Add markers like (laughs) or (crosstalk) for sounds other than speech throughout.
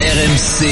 RMC,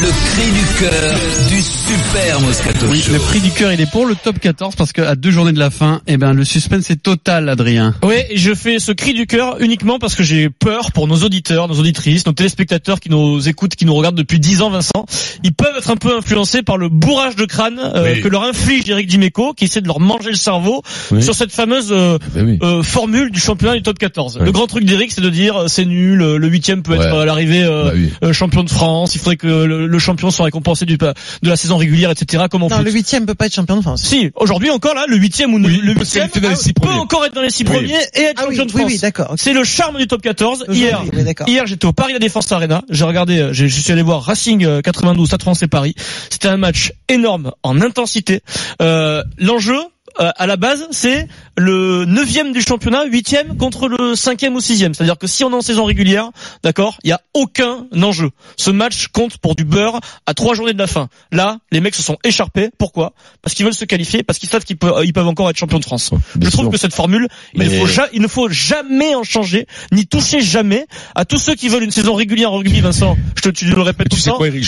le cri du cœur du super Moscato Oui, le prix du cœur il est pour le top 14 parce qu'à deux journées de la fin, eh ben le suspense est total, Adrien. Oui, et je fais ce cri du cœur uniquement parce que j'ai peur pour nos auditeurs, nos auditrices, nos téléspectateurs qui nous écoutent, qui nous regardent depuis 10 ans, Vincent. Ils peuvent être un peu influencés par le bourrage de crâne euh, Oui. que leur inflige Eric Dimeco, qui essaie de leur manger le cerveau Oui. sur cette fameuse euh, Ben oui. euh, formule du championnat du top 14. Ouais. Le grand truc d'Eric, c'est de dire c'est nul, le huitième peut être Ouais. à l'arrivée euh, Bah oui. euh, champion de France, il faudrait que le, le champion soit récompensé du, de la saison régulière, etc. Comme en Non, foot. le huitième peut pas être champion de France. Si, aujourd'hui encore là, le huitième ou Oui, le huitième qualifier dans les six peut premiers. encore être dans les six Oui. premiers et être Ah oui, champion de oui, France. oui, d'accord. C'est le charme du top 14. Hier, hier j'étais au Paris La Défense Arena. J'ai regardé, euh, je suis allé voir Racing euh, 92, Stade Français Paris. C'était un match énorme en intensité. Euh, L'enjeu. Euh, à la base, c'est le neuvième du championnat, huitième contre le cinquième ou sixième. C'est-à-dire que si on est en saison régulière, d'accord, il y a aucun enjeu. Ce match compte pour du beurre à trois journées de la fin. Là, les mecs se sont écharpés. Pourquoi? Parce qu'ils veulent se qualifier, parce qu'ils savent qu'ils peuvent, ils peuvent encore être champions de France. Bien Je trouve sûr. que cette formule, il, ne faut ja- il ne faut jamais en changer, ni toucher jamais à tous ceux qui veulent une saison régulière en rugby, Vincent. Je te, tu le répètes tout le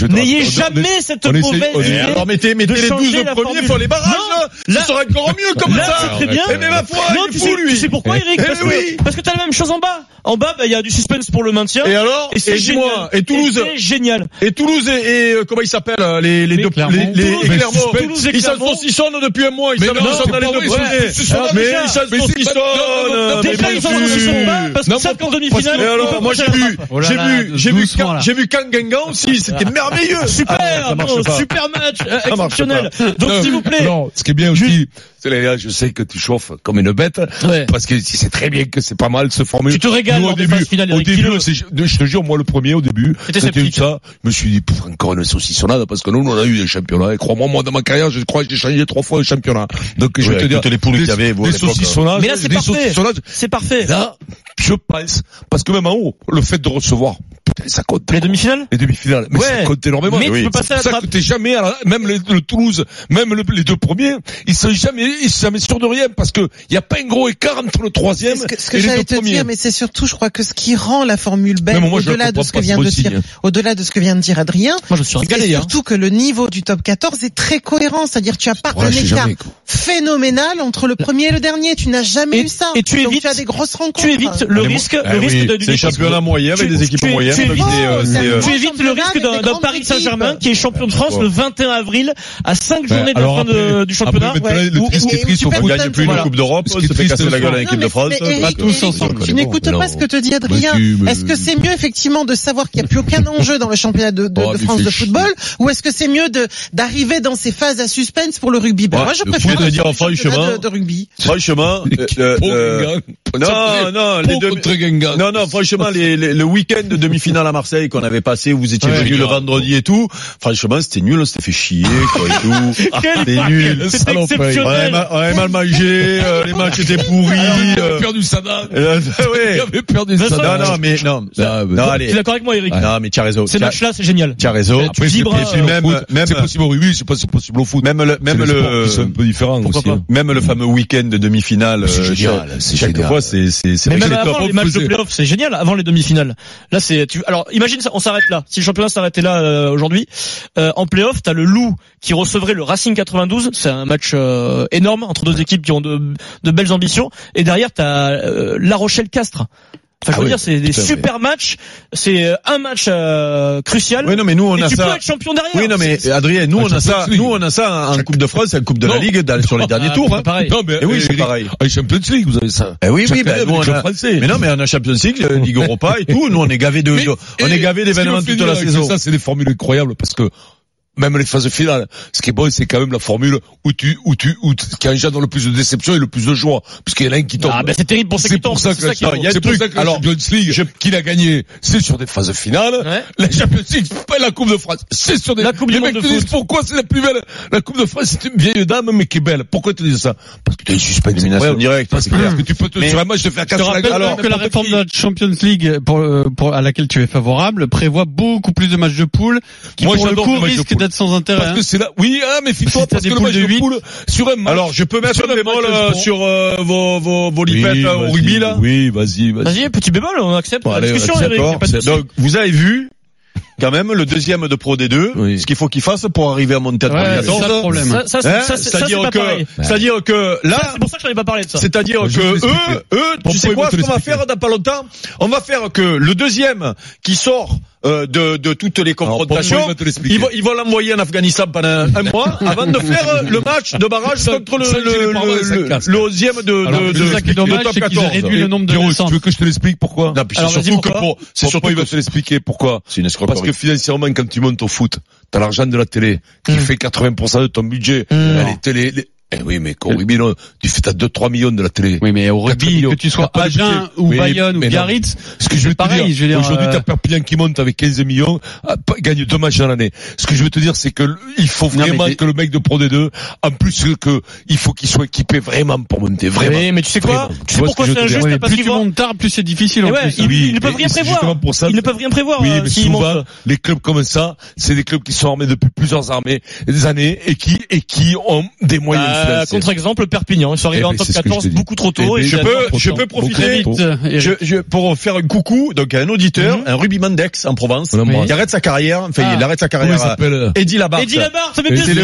temps. N'ayez on- jamais cette on mauvaise idée. alors mettez, mettez de les changer 12 la premiers, faut les barrages, Non, là. là- Ce sera encore mieux comme Là, ça. c'est très bien. Eh ben, ma foi, non, il tu est sais, fou, lui. tu sais pourquoi, Eric? Eh parce, oui. que, parce que t'as la même chose en bas. En bas, bah, il y a du suspense pour le maintien. Et alors Et c'est Et génial. et Toulouse c'est génial. Et Toulouse et, et, euh, comment ils s'appellent euh, les les deux les, les et Clermont. Et ils saucissonnent depuis un mois, ils c'est dans les deux premiers. Mais ils mais Déjà, ils s'en sûr. saucissonnent pas parce qu'ils savent qu'en demi-finale, Et alors, moi j'ai vu, Oh j'ai vu, j'ai vu, j'ai vu Kangengan aussi, c'était merveilleux. Super, Ah, marche oh, pas. super match, exceptionnel. Donc s'il vous plaît, Non, ce qui est bien aussi, là, je sais que tu chauffes comme une bête, Ouais. parce que si c'est très bien que c'est pas mal ce formule. Tu te régales Nous, au début, finales, au début, je te jure, moi le premier au début, c'était ça. Je me suis dit, Pff, encore une saucissonnade, parce que nous, on a eu des championnats. Et crois-moi, moi, dans ma carrière, je crois que j'ai changé trois fois de championnat. Donc, je vais te dire, les poules qu'il y avait, des l'époque. saucissonnages, Mais là, c'est parfait. c'est parfait. Là, je pense, parce que même en haut, le fait de recevoir, ça compte. Les demi-finales Les demi-finales, mais Ouais. ça compte énormément. Mais tu Oui. peux passer à la ça trappe. que t'es jamais à la- même le, le Toulouse, même le- les deux premiers, ils sont jamais, ils sont jamais sûrs de rien parce que il y a pas un gros écart entre le troisième Ce que, ce que et les j'allais deux te premiers. dire, mais c'est surtout, je crois que ce qui rend la formule belle, au-delà de ce que vient de dire, au-delà de ce que vient de dire Adrien, Moi, je suis c'est régalé. Hein. surtout que le niveau du top 14 est très cohérent, c'est-à-dire tu as pas un écart phénoménal entre le premier et le dernier, tu n'as jamais Et- eu ça. et tu Donc évites- tu as des grosses rencontres. Tu évites le risque, le Ah risque de- C'est championnat moyen avec Tu- des équipes tu- moyennes. Euh, Oh, euh, un Tu évites le risque d'un Paris Saint-Germain qui est champion de France le 21 avril à 5 journées de la fin de- du championnat. après, le triste est triste, on gagne plus une. Coupe d'Europe, Ce on qui est se fait triste, casser la gueule à l'équipe de France. Pas tous ensemble, Tu n'écoutes pas ce que te dit Adrien. Est-ce que c'est mieux effectivement de savoir qu'il n'y a plus aucun (laughs) enjeu dans le championnat de, de- Oh, France de football, ou est-ce que c'est mieux de d'arriver dans ces phases à suspense pour le rugby? Ben moi je le préfère le dire, championnat de rugby. Franchement, (laughs) euh, euh, euh, non, non, les deux, non, non, franchement, les, les- le week-end de demi-finale à Marseille qu'on avait passé, où vous étiez Ouais, venus le vendredi et tout, franchement, c'était nul, on s'était fait chier, quoi, et tout. (laughs) Quel C'était nul. C'était saloperie. On avait, exceptionnel. mal, on avait mal mangé, euh, les matchs étaient pourris. (laughs) Il euh, avait perdu Sada. euh, Il ouais. avait perdu Vincent, Sada. Non, non, mais non, Ah, mais- non, Tu allez. es d'accord avec moi, Eric? Non, mais tu as raison. Ces Tu matchs-là, c'est génial. Tu as raison. Tu Après, c'est vibres, possible euh, au foot, même- c'est possible au rugby, c'est pas c'est possible au foot. Même le, même C'est le, sont un peu différents Pourquoi aussi. hein. même le fameux week-end de demi-finale. C'est euh, génial, chaque- c'est fois, c'est, c'est, Mais même avant les matchs de playoff, c'est génial. Avant les demi-finales, là c'est. Tu, alors imagine ça, on s'arrête là. Si le championnat s'arrêtait là euh, aujourd'hui, euh, en playoff, t'as le Loup qui recevrait le Racing 92. C'est un match euh, énorme entre deux équipes qui ont de, de belles ambitions. Et derrière, t'as euh, La Rochelle Castres. Enfin, je Ah veux oui, dire, c'est des super matchs. C'est euh, un match euh, crucial. Oui, non, mais nous, on et a tu peux ça. être champion derrière. Oui, non, mais Adrien, nous, Ah, on a ça, League. nous, on a ça en Coupe de France, en Coupe de la. Ligue, dans- sur les derniers Ah, tours, c'est hein. pareil. Non, mais Eh oui, c'est pareil. ah, Champions League, vous avez ça. Eh oui, oui, Chaque ben, année nous, on a, français. mais non, mais on a Champions League, euh, Ligue Europa et tout. Nous, on est gavé de, Mais- on est gavé d'événements toute la saison. Ça, c'est des formules incroyables parce que même les phases finales. Ce qui est bon, c'est quand même la formule où tu, où tu, où tu, qui engendre le plus de déception et le plus de joie, puisqu'il y en a un qui tombe. Ah, ben c'est terrible pour ceux qui tombent. C'est pour ça que, y a un truc. Alors, Champions League, je... qu'il a gagné, c'est sur des phases finales. Ouais. La Champions League, pas la Coupe de France, c'est sur des, la coupe les mecs te disent pourquoi c'est la plus belle? La Coupe de France, c'est une vieille dame, mais qui est belle. Pourquoi tu dis ça? Parce que tu as une suspension directe. Parce que tu peux te, sur un match, te faire casser la gueule. Alors que la réforme de la Champions League, euh, pour, à laquelle tu es favorable, prévoit beaucoup plus de matchs de poule, qui pour le coup risquent peut-être sans intérêt. Parce hein. que c'est là. Oui, ah, mais file-toi parce, que le match de, poule sur un match. Alors, je peux mettre des bémol euh, sur euh, vos vos vos oui, lipettes euh, au rugby là. Oui, vas-y, vas-y. Vas-y, petit bémol, on accepte bon, la allez, discussion. Eric, Donc, vous avez vu quand même le deuxième de Pro D2, oui. ce qu'il faut qu'il fasse pour arriver à monter à 2014. Ouais, problème. Ça, ça, hein c'est-à-dire que, c'est-à-dire que là, c'est pour ça que j'en ai pas parlé de ça. C'est-à-dire que eux, eux, tu sais quoi, ce qu'on va faire dans pas longtemps, on va faire que le deuxième qui sort euh, de, de, toutes les confrontations. Alors, moi, ils, vont, ils vont l'envoyer en Afghanistan pendant un (laughs) mois avant de faire euh, le match de barrage ça, contre le, le, le, le, 11e de, de, de, de top 14. réduit le nombre de Pyrou, Tu veux que je te l'explique pourquoi Non, c'est surtout que pour, c'est surtout il va te l'expliquer pourquoi. C'est une Parce que financièrement, quand tu montes au foot, t'as l'argent de la télé qui mm. fait 80% de ton budget. Mm. Les télé, eh oui, mais quand, euh, tu fais, t'as 2-3 millions de la télé. Oui, mais au rugby, que tu sois ah, ah, Agen ou Bayonne ou Biarritz, ce que je veux te dire, aujourd'hui euh, t'as Perpignan qui monte avec 15 millions, ah, gagne deux matchs dans l'année. Ce que je veux te dire, c'est que il faut vraiment que le mec de Pro D2, en plus que, il faut qu'il soit équipé vraiment pour monter, vraiment. Oui, mais tu sais quoi? Tu sais pourquoi c'est injuste? Plus tu montes tard, plus c'est difficile en eh plus. Ils, ne peuvent rien prévoir. Ils ne peuvent rien prévoir. Oui, hein, mais souvent, les clubs comme ça, c'est des clubs qui sont armés depuis plusieurs armées, des années, et qui, et qui ont des moyens euh, contre-exemple Perpignan. Ils sont arrivés eh en ben, top 14 beaucoup trop tôt. Eh ben, je peux, je peux profiter je, pour faire un coucou donc à un auditeur, mhm. un rugbyman d'Aix en Provence, oui. qui arrête sa carrière. Enfin, il ah. arrête sa carrière. Euh Eddie Labarthe. Eddie Labarthe, mais bien. C'est le,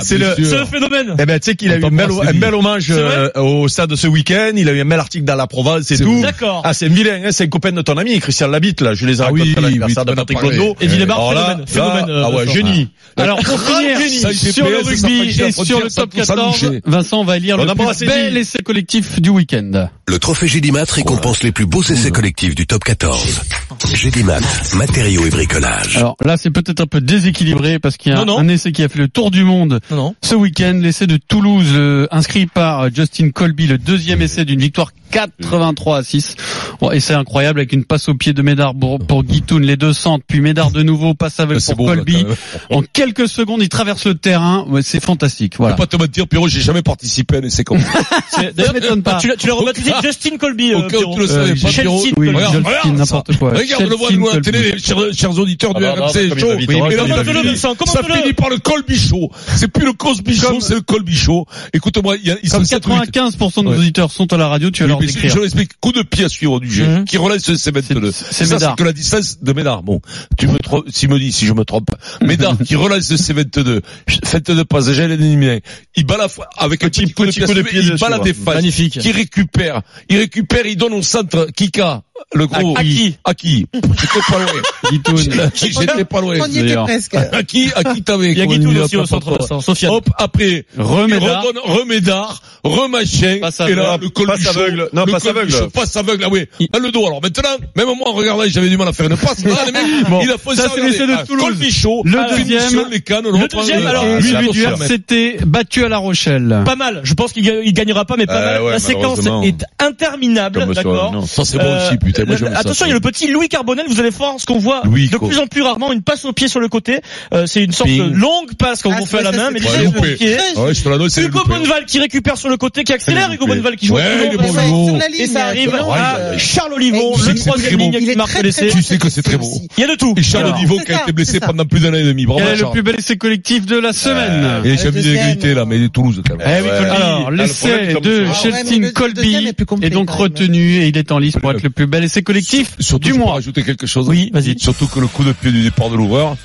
c'est le, c'est le phénomène. Eh ben, tu sais qu'il a eu un bel hommage euh, au stade ce week-end. Il a eu un bel article dans la Provence et tout. D'accord. Ah, c'est vilain, hein, c'est copain de ton ami, Christian Labitte, là. Je les ah ai racontés à l'anniversaire de Patrick Claudeau. Eddie Labarthe, phénomène. Ah ouais, génie. Alors, pour sur le rugby et sur le top 14, Vincent va lire le bel essai collectif du week-end. Le trophée Gédimat récompense les plus beaux essais collectifs du top 14. Gédimat, matériaux et bricolage. Alors là, c'est peut-être un peu déséquilibré parce qu'il y a un essai qui a fait le tour du monde non, ce week-end. L'essai de Toulouse, euh, inscrit par euh, Justin Colby, le deuxième essai d'une victoire 83 à 6. Bon, essai incroyable avec une passe au pied de Médard pour, pour (laughs) Guitoun, les deux centres, puis Médard de nouveau, passe avec pour Colby. En quelques secondes, il traverse le terrain. C'est fantastique. Voilà dire, Pierrot, j'ai jamais participé à un essai comme ça. D'ailleurs, tu l'as, tu l'as rebaptisé Justin Colby. Au cas tu le savais euh, pas, Pierrot. Regarde, n'importe quoi. Regarde, le voit nous à la télé, chers auditeurs du RMC Show. Ça finit par le Colby Show. C'est plus le Cosby Show, c'est le Colby Show. Écoute-moi, il y a, 95% de nos auditeurs sont à la radio, tu vas leur décrire. Je l'explique. Coup de pied à suivre du jeu, mhm. qui relève ce CB2. C'est ça, c'est que la distance de Ménard. Bon. Tu me trompes, si me dis, si je me trompe. (laughs) Ménard, qui relève ce C22. 22 passager, il il bat la avec un, un petit, petit, de pied, il bat la défaille, magnifique. Qui récupère, il récupère, il donne au centre Kika. Le gros. À, qui À qui J'étais pas loin. (laughs) J'étais pas loin. On y était presque. À qui À qui t'avais Il y a Guitoun aussi au centre. Sofiane. Hop, après. Remédard. Remédard. Remachin. Passe aveugle. Passe aveugle. Non, passe aveugle. Passe aveugle. Ah oui. Le dos. Alors maintenant, même moi, regardez, j'avais du mal à faire une passe. Là, les mecs, (laughs) il a fait ça. C'est. Ah, le deuxième. Le deuxième, alors. Ah, Lui, du c'était battu à La Rochelle. Pas mal. Je pense qu'il gagnera pas, mais pas mal. La séquence est interminable. D'accord. Ça, c'est bon euh, aussi attention, il y a le petit Louis Carbonel, vous allez voir ce qu'on voit de plus en plus rarement, une passe au pied sur le côté. Euh, c'est une sorte de longue passe qu'on ah, vous fait à la main, mais déjà Hugo Bonneval qui récupère sur le côté, qui accélère, Hugo Bonneval qui joue. Ouais, Hugo Et ça arrive à Charles Olivon, le troisième ligne qui marque blessé. Tu sais que c'est très beau. Il y a de tout. Et Charles Olivon qui a été blessé pendant plus d'un an et demi. Bravo. Le plus bel essai collectif de la semaine? Euh, et j'ai mis l'égalité là, mais Toulouse quand même. Eh Alors, l'essai de Shelton Colby est donc retenu et il est en lice pour être le plus ben l'essai collectif surtout, du rajouter quelque chose. Oui, vas-y. Surtout que le coup de pied du départ de l'ouvreur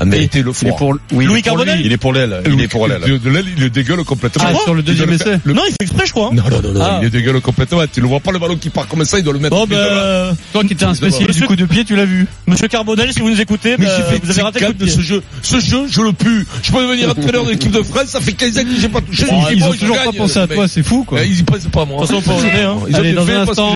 a mérité le froid. Il est pour, oui, Louis Il est pour l'aile. Il est pour l'aile. De, l'aile, il le dégueule complètement. Ah, sur le deuxième essai le... Non, il fait exprès, je crois. Non, non, ah. non, il le dégueule complètement. Tu le vois pas, le ballon qui part comme ça, il doit le mettre. Oh, bah, toi qui étais un spécialiste du coup de pied, tu l'as vu. Monsieur Carbonel, si vous nous écoutez, bah, vous avez raté le coup de ce jeu. Ce jeu, je le pue. Je peux devenir entraîneur de l'équipe de France, ça fait 15 ans que j'ai pas touché. Oh, ils ont toujours pas pensé à toi, c'est fou, quoi. Ils y pensent pas, moi. De toute façon, (laughs) hein. un instant.